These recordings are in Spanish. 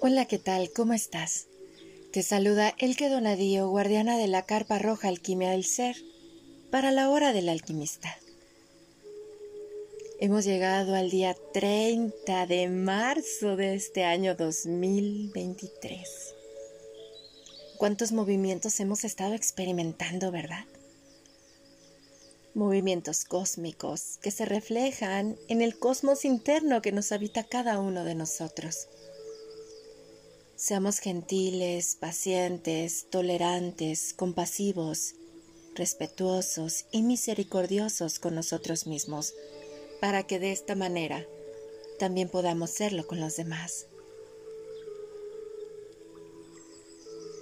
Hola, ¿qué tal? ¿Cómo estás? Te saluda Elke Donadío, guardiana de la carpa roja Alquimia del Ser, para la hora del alquimista. Hemos llegado al día 30 de marzo de este año 2023. ¿Cuántos movimientos hemos estado experimentando, verdad? Movimientos cósmicos que se reflejan en el cosmos interno que nos habita cada uno de nosotros Seamos gentiles, pacientes, tolerantes, compasivos, respetuosos y misericordiosos con nosotros mismos, para que de esta manera también podamos serlo con los demás.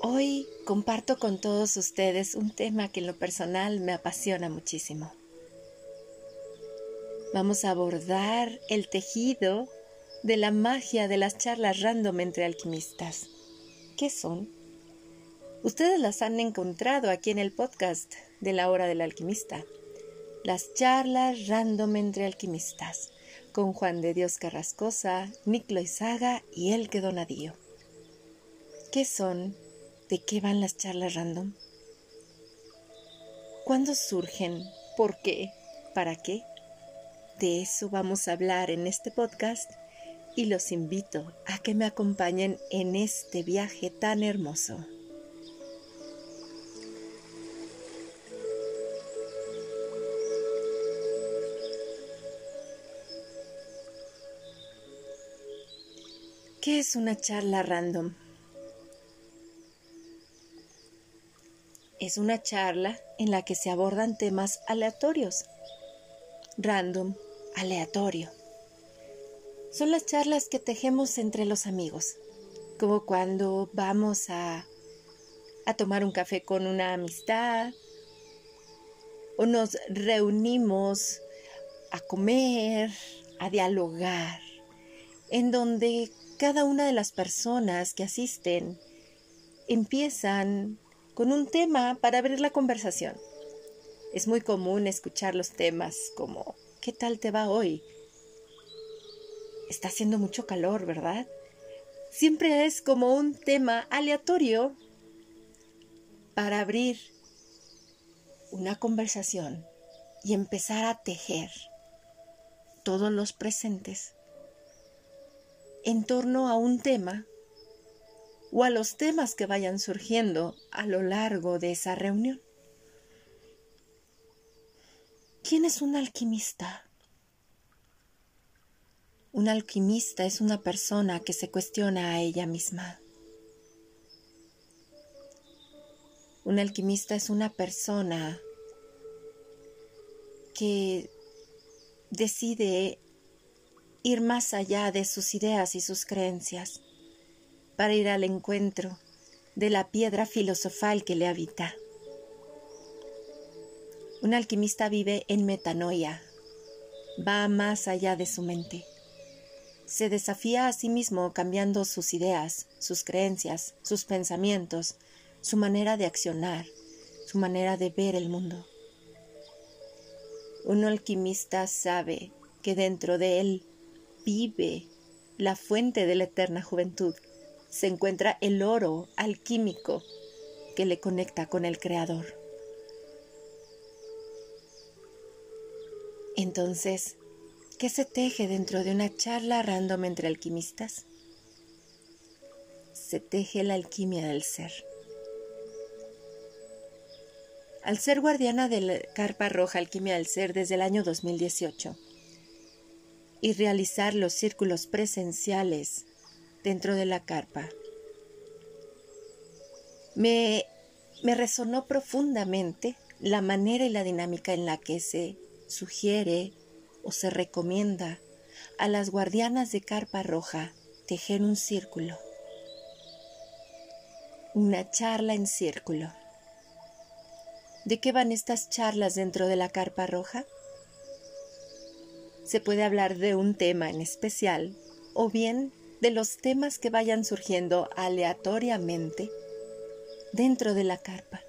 Hoy comparto con todos ustedes un tema que en lo personal me apasiona muchísimo. Vamos a abordar el tejido de la magia de las charlas random entre alquimistas. ¿Qué son? Ustedes las han encontrado aquí en el podcast de la hora del alquimista. Las charlas random entre alquimistas con Juan de Dios Carrascosa, Niclo Izaga y Elke Donadío. ¿Qué son? ¿De qué van las charlas random? ¿Cuándo surgen? ¿Por qué? ¿Para qué? De eso vamos a hablar en este podcast y los invito a que me acompañen en este viaje tan hermoso. ¿Qué es una charla random? Es una charla en la que se abordan temas aleatorios. Random, aleatorio son las charlas que tejemos entre los amigos, como cuando vamos a, a tomar un café con una amistad o nos reunimos a comer, a dialogar, en donde cada una de las personas que asisten empiezan con un tema para abrir la conversación. Es muy común escuchar los temas como ¿qué tal te va hoy? está haciendo mucho calor, ¿verdad? Siempre es como un tema aleatorio para abrir una conversación y empezar a tejer todos los presentes en torno a un tema o a los temas que vayan surgiendo a lo largo de esa reunión. ¿Quién es un alquimista? Un alquimista es una persona que se cuestiona a ella misma. Un alquimista es una persona que decide ir más allá de sus ideas y sus creencias para ir al encuentro de la piedra filosofal que le habita. Un alquimista vive en metanoia, va más allá de su mente se desafía a sí mismo cambiando sus ideas, sus creencias, sus pensamientos, su manera de accionar, su manera de ver el mundo. Un alquimista sabe que dentro de él vive la fuente de la eterna juventud. Se encuentra el oro alquímico que le conecta con el Creador. Entonces, ¿Qué se teje dentro de una charla random entre alquimistas? Se teje la alquimia del ser. Al ser guardiana de la Carpa Roja Alquimia del Ser desde el año 2018 y realizar los círculos presenciales dentro de la carpa, me, me resonó profundamente la manera y la dinámica en la que se sugiere o se recomienda a las guardianas de carpa roja tejer un círculo, una charla en círculo. ¿De qué van estas charlas dentro de la carpa roja? Se puede hablar de un tema en especial o bien de los temas que vayan surgiendo aleatoriamente dentro de la carpa.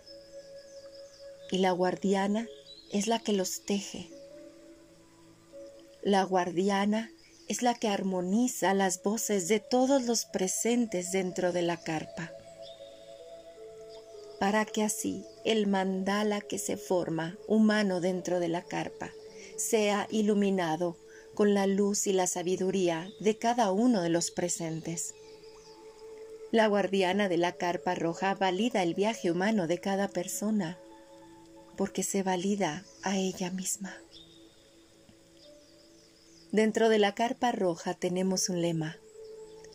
y la guardiana es la que los teje. La guardiana es la que armoniza las voces de todos los presentes dentro de la carpa, para que así el mandala que se forma humano dentro de la carpa sea iluminado con la luz y la sabiduría de cada uno de los presentes. La guardiana de la carpa roja valida el viaje humano de cada persona, porque se valida a ella misma. Dentro de la carpa roja tenemos un lema.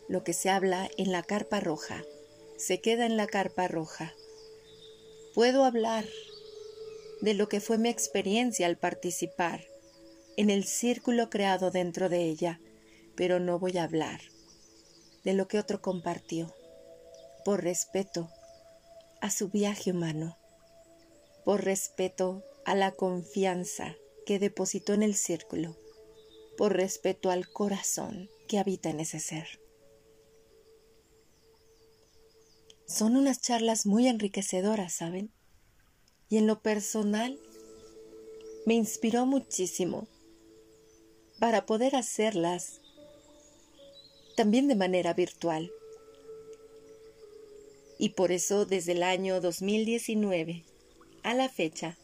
Lo que se habla en la carpa roja se queda en la carpa roja. Puedo hablar de lo que fue mi experiencia al participar en el círculo creado dentro de ella, pero no voy a hablar de lo que otro compartió, por respeto a su viaje humano, por respeto a la confianza que depositó en el círculo, por respeto al corazón que habita en ese ser. Son unas charlas muy enriquecedoras, ¿saben? Y en lo personal me inspiró muchísimo para poder hacerlas también de manera virtual. Y por eso desde el año 2019 a la fecha,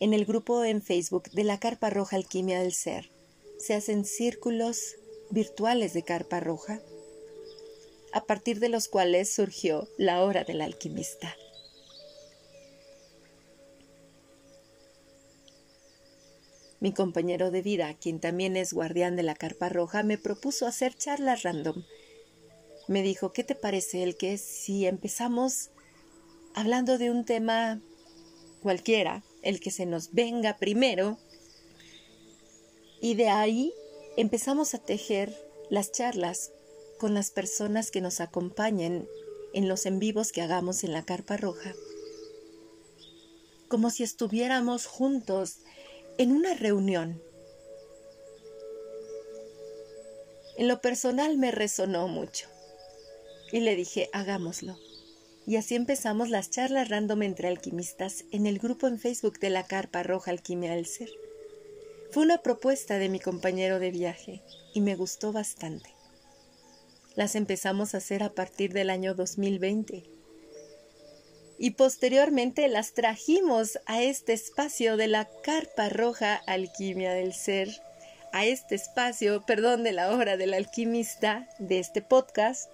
en el grupo en Facebook de la Carpa Roja Alquimia del Ser, se hacen círculos virtuales de Carpa Roja, a partir de los cuales surgió la hora del alquimista. Mi compañero de vida, quien también es guardián de la carpa roja, me propuso hacer charlas random. Me dijo, ¿qué te parece el que si empezamos hablando de un tema cualquiera, el que se nos venga primero, y de ahí empezamos a tejer las charlas con las personas que nos acompañen en los en vivos que hagamos en la carpa roja, como si estuviéramos juntos en una reunión. En lo personal me resonó mucho y le dije, hagámoslo. Y así empezamos las charlas random entre alquimistas en el grupo en Facebook de la Carpa Roja Alquimia del Ser. Fue una propuesta de mi compañero de viaje y me gustó bastante. Las empezamos a hacer a partir del año 2020 y posteriormente las trajimos a este espacio de la carpa roja alquimia del ser, a este espacio, perdón, de la obra del alquimista de este podcast,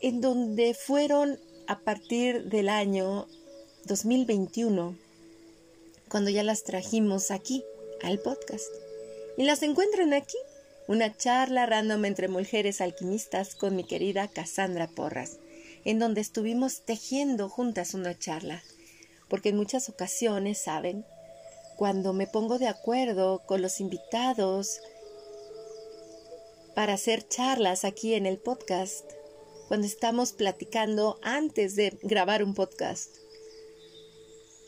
en donde fueron a partir del año 2021, cuando ya las trajimos aquí al podcast. Y las encuentran aquí, una charla random entre mujeres alquimistas con mi querida Cassandra Porras en donde estuvimos tejiendo juntas una charla, porque en muchas ocasiones, ¿saben? Cuando me pongo de acuerdo con los invitados para hacer charlas aquí en el podcast, cuando estamos platicando antes de grabar un podcast,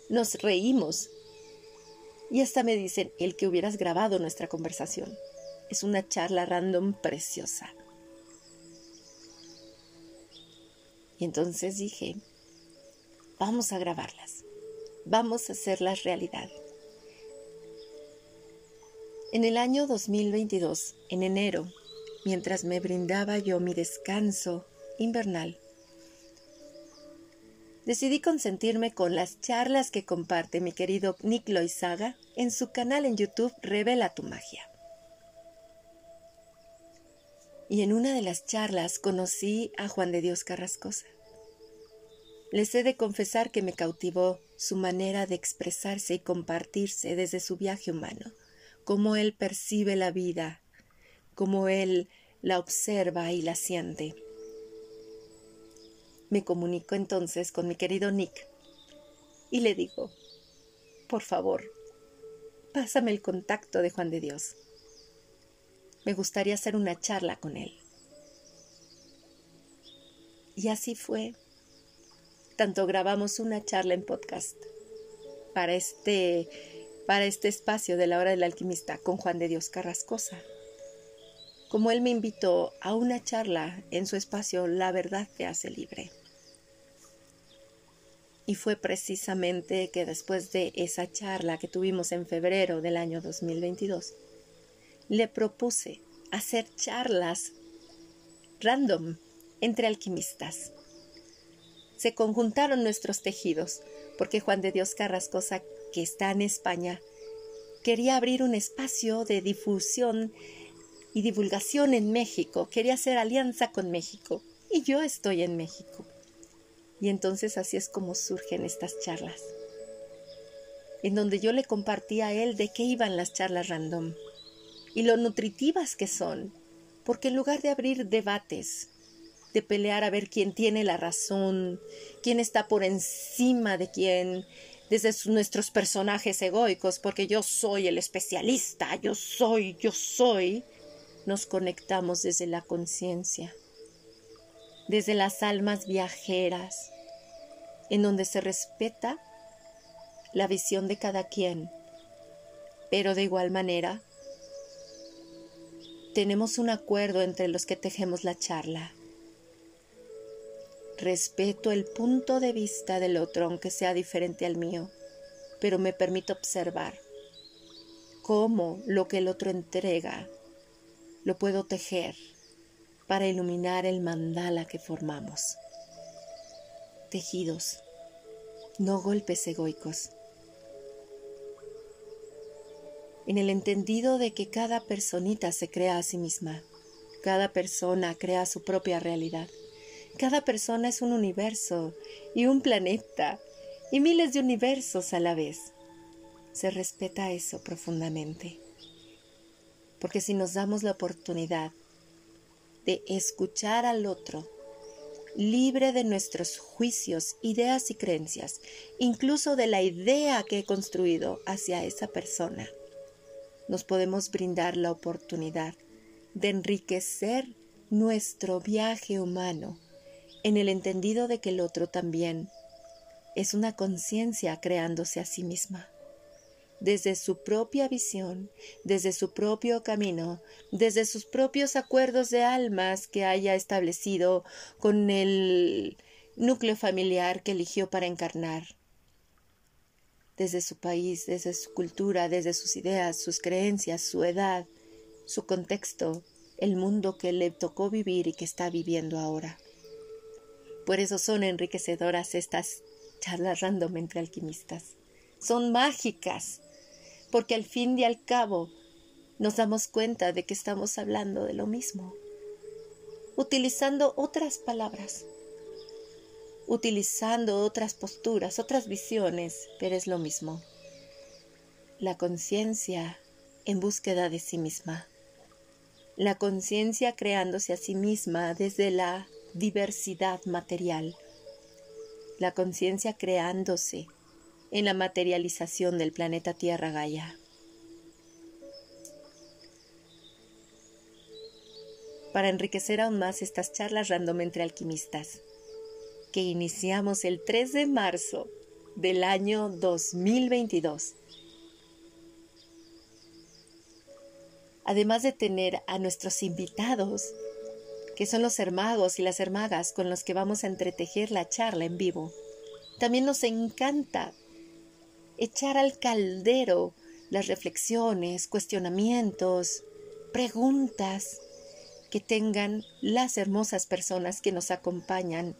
nos reímos y hasta me dicen el que hubieras grabado nuestra conversación. Es una charla random preciosa. Y entonces dije, vamos a grabarlas, vamos a hacerlas realidad. En el año 2022, en enero, mientras me brindaba yo mi descanso invernal, decidí consentirme con las charlas que comparte mi querido Nick Loizaga en su canal en YouTube Revela tu magia. Y en una de las charlas conocí a Juan de Dios Carrascosa. Les he de confesar que me cautivó su manera de expresarse y compartirse desde su viaje humano, cómo él percibe la vida, cómo él la observa y la siente. Me comunico entonces con mi querido Nick y le digo, por favor, pásame el contacto de Juan de Dios. Me gustaría hacer una charla con él. Y así fue. Tanto grabamos una charla en podcast para este, para este espacio de la hora del alquimista con Juan de Dios Carrascosa. Como él me invitó a una charla en su espacio La verdad te hace libre. Y fue precisamente que después de esa charla que tuvimos en febrero del año 2022, le propuse hacer charlas random entre alquimistas. Se conjuntaron nuestros tejidos, porque Juan de Dios Carrascosa, que está en España, quería abrir un espacio de difusión y divulgación en México, quería hacer alianza con México, y yo estoy en México. Y entonces así es como surgen estas charlas, en donde yo le compartí a él de qué iban las charlas random y lo nutritivas que son, porque en lugar de abrir debates, de pelear a ver quién tiene la razón, quién está por encima de quién, desde nuestros personajes egoicos, porque yo soy el especialista, yo soy, yo soy, nos conectamos desde la conciencia, desde las almas viajeras, en donde se respeta la visión de cada quien, pero de igual manera tenemos un acuerdo entre los que tejemos la charla. Respeto el punto de vista del otro aunque sea diferente al mío, pero me permito observar cómo lo que el otro entrega lo puedo tejer para iluminar el mandala que formamos. Tejidos, no golpes egoicos. En el entendido de que cada personita se crea a sí misma, cada persona crea su propia realidad. Cada persona es un universo y un planeta y miles de universos a la vez. Se respeta eso profundamente porque si nos damos la oportunidad de escuchar al otro, libre de nuestros juicios, ideas y creencias, incluso de la idea que he construido hacia esa persona, nos podemos brindar la oportunidad de enriquecer nuestro viaje humano en el entendido de que el otro también es una conciencia creándose a sí misma. Desde su propia visión, desde su propio camino, desde sus propios acuerdos de almas que haya establecido con el núcleo familiar que eligió para encarnar, desde su país, desde su cultura, desde sus ideas, sus creencias, su edad, su contexto, el mundo que le tocó vivir y que está viviendo ahora. Por eso son enriquecedoras estas charlas random entre alquimistas. Son mágicas, porque al fin y al cabo nos damos cuenta de que estamos hablando de lo mismo, utilizando otras palabras, utilizando otras posturas, otras visiones, pero es lo mismo. La conciencia en búsqueda de sí misma. La conciencia creándose a sí misma desde la diversidad material. La conciencia creándose en la materialización del planeta Tierra Gaia. Para enriquecer aún más estas charlas random entre alquimistas, que iniciamos el 3 de marzo del año 2022. Además de tener a nuestros invitados, que son los hermagos y las hermagas con los que vamos a entretejer la charla en vivo, también nos encanta echar al caldero las reflexiones, cuestionamientos, preguntas que tengan las hermosas personas que nos acompañan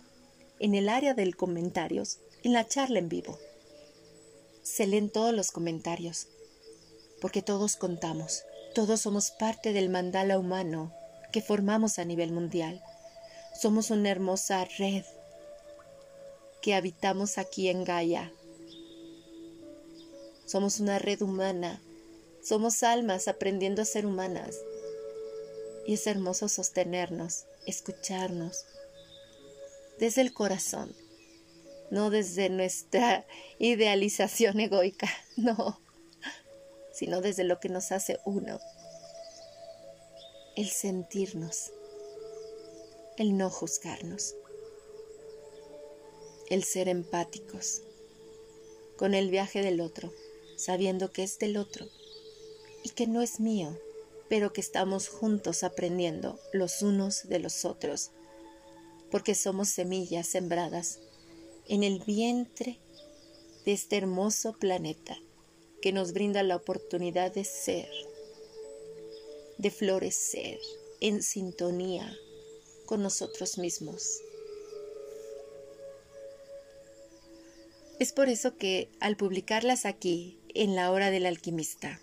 en el área del comentarios, en la charla en vivo. Se leen todos los comentarios, porque todos contamos, todos somos parte del mandala humano que formamos a nivel mundial. Somos una hermosa red que habitamos aquí en Gaia, somos una red humana. Somos almas aprendiendo a ser humanas. Y es hermoso sostenernos, escucharnos desde el corazón, no desde nuestra idealización egoica, no, sino desde lo que nos hace uno. El sentirnos, el no juzgarnos, el ser empáticos con el viaje del otro sabiendo que es del otro y que no es mío, pero que estamos juntos aprendiendo los unos de los otros, porque somos semillas sembradas en el vientre de este hermoso planeta que nos brinda la oportunidad de ser, de florecer en sintonía con nosotros mismos. Es por eso que al publicarlas aquí, en la hora del alquimista,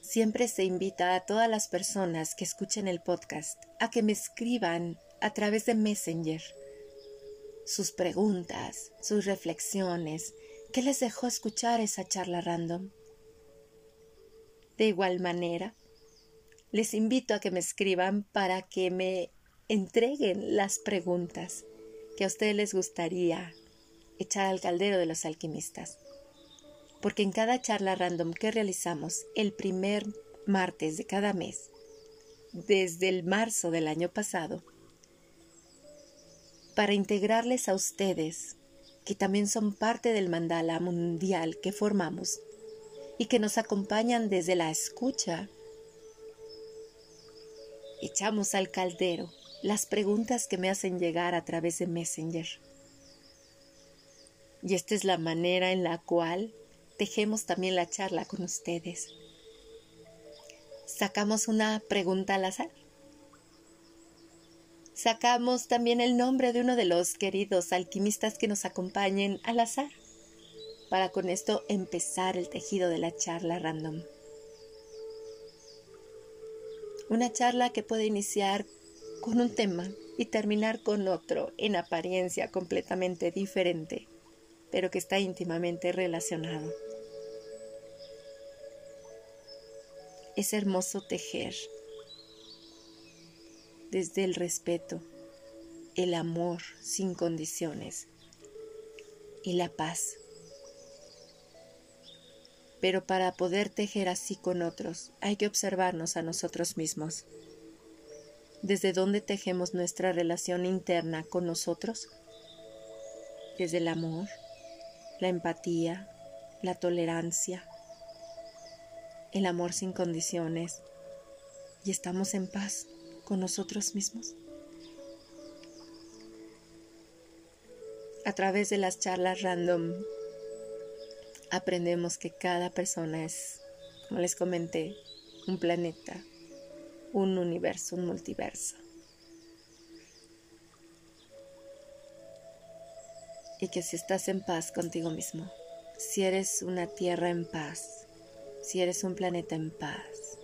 siempre se invita a todas las personas que escuchen el podcast a que me escriban a través de Messenger sus preguntas, sus reflexiones, qué les dejó escuchar esa charla random. De igual manera, les invito a que me escriban para que me entreguen las preguntas que a ustedes les gustaría echar al caldero de los alquimistas. Porque en cada charla random que realizamos el primer martes de cada mes, desde el marzo del año pasado, para integrarles a ustedes, que también son parte del mandala mundial que formamos y que nos acompañan desde la escucha, echamos al caldero las preguntas que me hacen llegar a través de Messenger. Y esta es la manera en la cual tejemos también la charla con ustedes. Sacamos una pregunta al azar. Sacamos también el nombre de uno de los queridos alquimistas que nos acompañen al azar, para con esto empezar el tejido de la charla random. Una charla que puede iniciar con un tema y terminar con otro en apariencia completamente diferente pero que está íntimamente relacionado. Es hermoso tejer desde el respeto, el amor sin condiciones y la paz. Pero para poder tejer así con otros hay que observarnos a nosotros mismos. ¿Desde dónde tejemos nuestra relación interna con nosotros? Desde el amor, la empatía, la tolerancia, el amor sin condiciones y estamos en paz con nosotros mismos. A través de las charlas random aprendemos que cada persona es, como les comenté, un planeta, un universo, un multiverso. y que si estás en paz contigo mismo, si eres una tierra en paz, si eres un planeta en paz,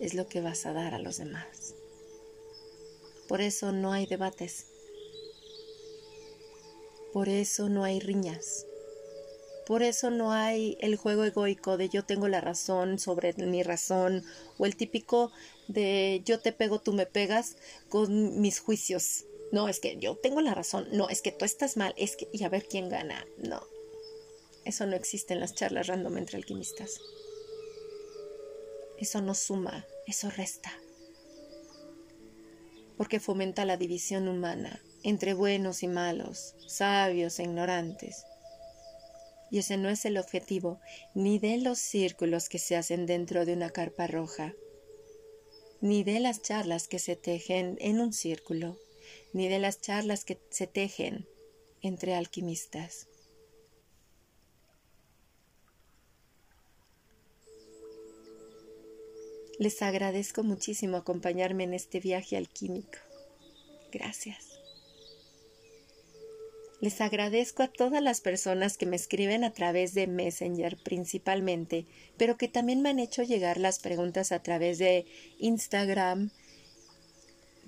es lo que vas a dar a los demás. Por eso no hay debates. Por eso no hay riñas. Por eso no hay el juego egoico de yo tengo la razón sobre mi razón o el típico de yo te pego, tú me pegas con mis juicios no, es que yo tengo la razón, no, es que tú estás mal, es que, y a ver quién gana, no. Eso no existe en las charlas random entre alquimistas. Eso no suma, eso resta. Porque fomenta la división humana entre buenos y malos, sabios e ignorantes. Y ese no es el objetivo ni de los círculos que se hacen dentro de una carpa roja, ni de las charlas que se tejen en un círculo ni de las charlas que se tejen entre alquimistas. Les agradezco muchísimo acompañarme en este viaje alquímico. Gracias. Les agradezco a todas las personas que me escriben a través de Messenger principalmente, pero que también me han hecho llegar las preguntas a través de Instagram,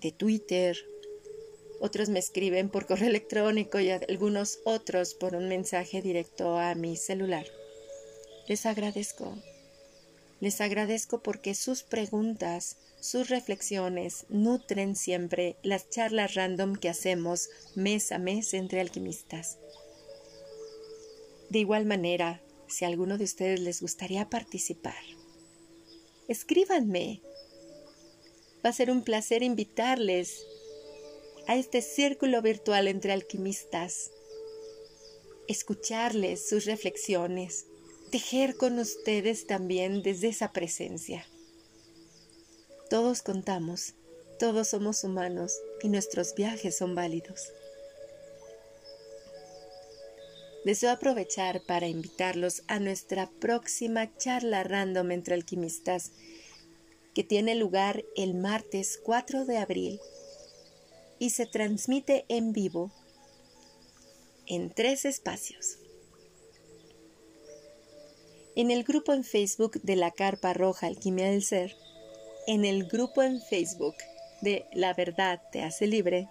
de Twitter otros me escriben por correo electrónico y algunos otros por un mensaje directo a mi celular. Les agradezco. Les agradezco porque sus preguntas, sus reflexiones nutren siempre las charlas random que hacemos mes a mes entre alquimistas. De igual manera, si a alguno de ustedes les gustaría participar, escríbanme. Va a ser un placer invitarles a este círculo virtual entre alquimistas, escucharles sus reflexiones, tejer con ustedes también desde esa presencia. Todos contamos, todos somos humanos y nuestros viajes son válidos. deseo aprovechar para invitarlos a nuestra próxima charla random entre alquimistas que tiene lugar el martes 4 de abril y se transmite en vivo en tres espacios. En el grupo en Facebook de la Carpa Roja Alquimia del Ser, en el grupo en Facebook de La Verdad Te Hace Libre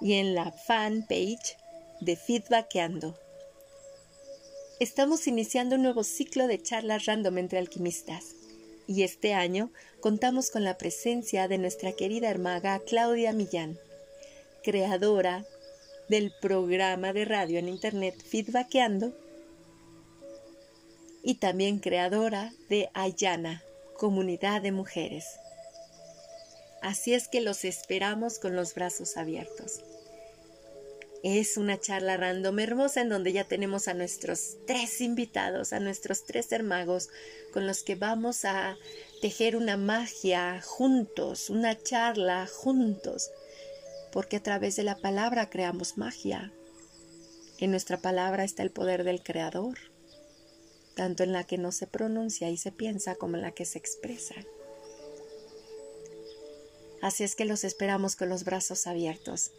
y en la fanpage de Feedbackeando. Estamos iniciando un nuevo ciclo de charlas random entre alquimistas y este año contamos con la presencia de nuestra querida hermaga Claudia Millán, creadora del programa de radio en internet Feedbackeando y también creadora de Ayana, comunidad de mujeres. Así es que los esperamos con los brazos abiertos. Es una charla random hermosa en donde ya tenemos a nuestros tres invitados, a nuestros tres hermagos, con los que vamos a tejer una magia juntos, una charla juntos, porque a través de la palabra creamos magia. En nuestra palabra está el poder del Creador, tanto en la que no se pronuncia y se piensa como en la que se expresa. Así es que los esperamos con los brazos abiertos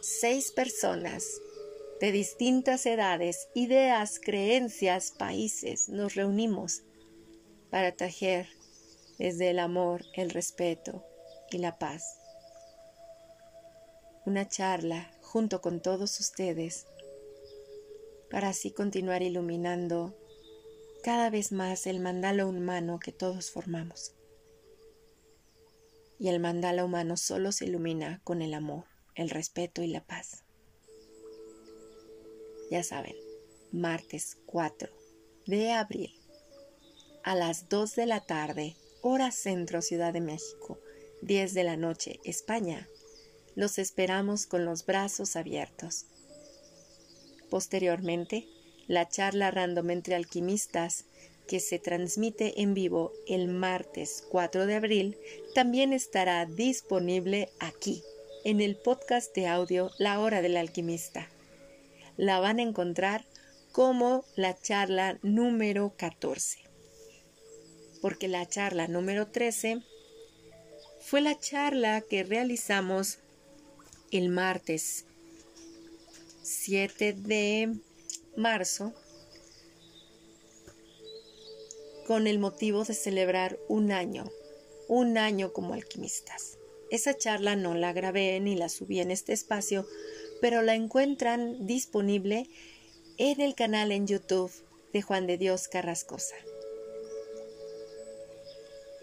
seis personas de distintas edades, ideas, creencias, países, nos reunimos para tejer desde el amor, el respeto y la paz. Una charla junto con todos ustedes para así continuar iluminando cada vez más el mandala humano que todos formamos. Y el mandala humano solo se ilumina con el amor el respeto y la paz. Ya saben, martes 4 de abril a las 2 de la tarde, hora centro Ciudad de México, 10 de la noche, España. Los esperamos con los brazos abiertos. Posteriormente, la charla random entre alquimistas que se transmite en vivo el martes 4 de abril también estará disponible aquí en el podcast de audio La Hora del Alquimista. La van a encontrar como la charla número 14. Porque la charla número 13 fue la charla que realizamos el martes 7 de marzo con el motivo de celebrar un año, un año como alquimistas. Esa charla no la grabé ni la subí en este espacio, pero la encuentran disponible en el canal en YouTube de Juan de Dios Carrascosa.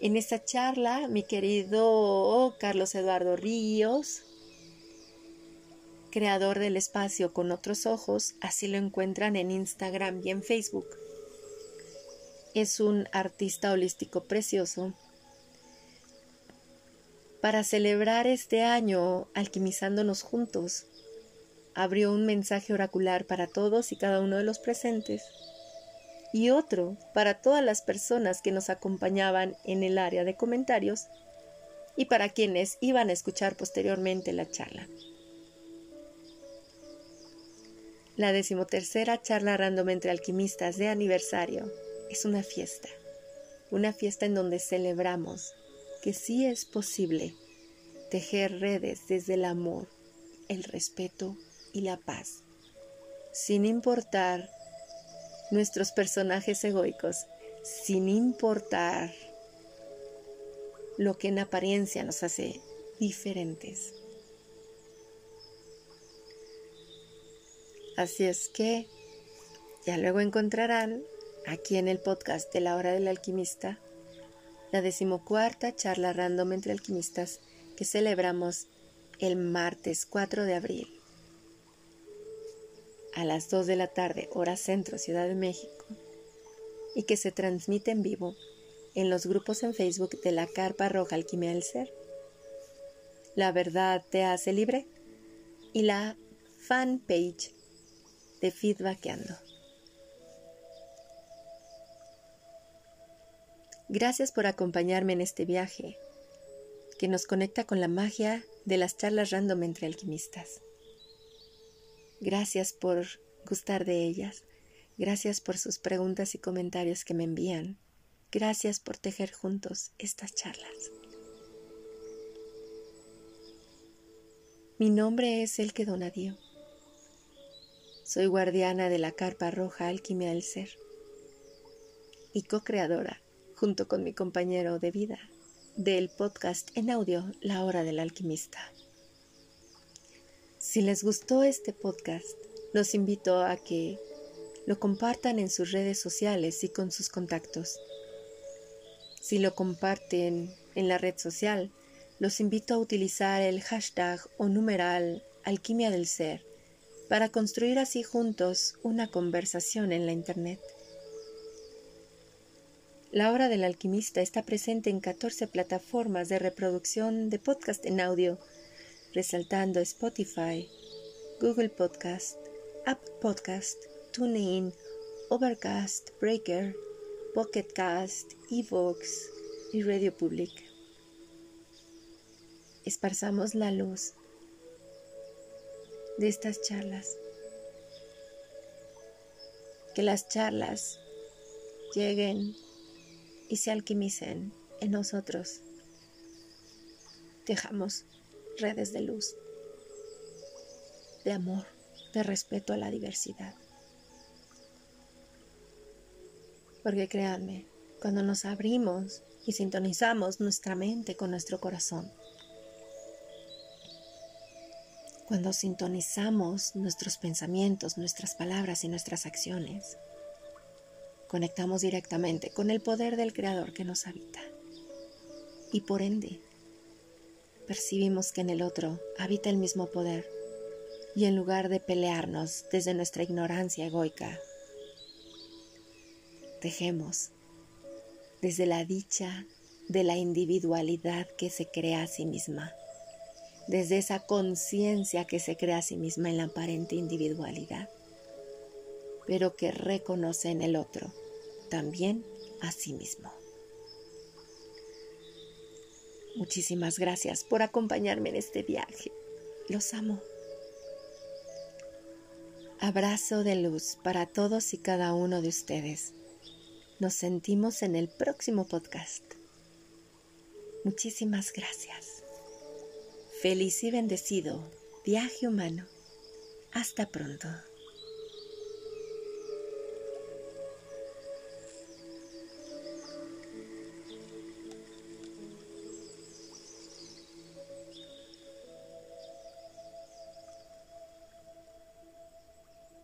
En esta charla, mi querido Carlos Eduardo Ríos, creador del espacio con otros ojos, así lo encuentran en Instagram y en Facebook. Es un artista holístico precioso para celebrar este año alquimizándonos juntos. Abrió un mensaje oracular para todos y cada uno de los presentes y otro para todas las personas que nos acompañaban en el área de comentarios y para quienes iban a escuchar posteriormente la charla. La decimotercera charla random entre alquimistas de aniversario. Es una fiesta, una fiesta en donde celebramos que sí es posible tejer redes desde el amor, el respeto y la paz, sin importar nuestros personajes egoicos, sin importar lo que en apariencia nos hace diferentes. Así es que ya luego encontrarán aquí en el podcast de la hora del alquimista la decimocuarta charla random entre alquimistas que celebramos el martes 4 de abril a las 2 de la tarde, hora centro, Ciudad de México, y que se transmite en vivo en los grupos en Facebook de la Carpa Roja Alquimia del Ser. La verdad te hace libre y la fanpage de. Gracias por acompañarme en este viaje que nos conecta con la magia de las charlas random entre alquimistas. Gracias por gustar de ellas. Gracias por sus preguntas y comentarios que me envían. Gracias por tejer juntos estas charlas. Mi nombre es Elke Donadío. Soy guardiana de la carpa roja Alquimia del Ser y co-creadora, junto con mi compañero de vida, del podcast en audio La Hora del Alquimista. Si les gustó este podcast, los invito a que lo compartan en sus redes sociales y con sus contactos. Si lo comparten en la red social, los invito a utilizar el hashtag o numeral alquimia del ser para construir así juntos una conversación en la Internet. La Hora del Alquimista está presente en 14 plataformas de reproducción de podcast en audio, resaltando Spotify, Google Podcast, App Podcast, TuneIn, Overcast, Breaker, Pocket Cast, Evox y Radio Public. Esparzamos la luz de estas charlas. Que las charlas lleguen y se alquimicen en nosotros. Dejamos redes de luz, de amor, de respeto a la diversidad. Porque créanme, cuando nos abrimos y sintonizamos nuestra mente con nuestro corazón, cuando sintonizamos nuestros pensamientos, nuestras palabras y nuestras acciones, conectamos directamente con el poder del Creador que nos habita. Y por ende, percibimos que en el otro habita el mismo poder. Y en lugar de pelearnos desde nuestra ignorancia egoica, tejemos desde la dicha de la individualidad que se crea a sí misma desde esa conciencia que se crea a sí misma en la aparente individualidad, pero que reconoce en el otro también a sí mismo. Muchísimas gracias por acompañarme en este viaje. Los amo. Abrazo de luz para todos y cada uno de ustedes. Nos sentimos en el próximo podcast. Muchísimas gracias. Feliz y bendecido viaje humano. Hasta pronto.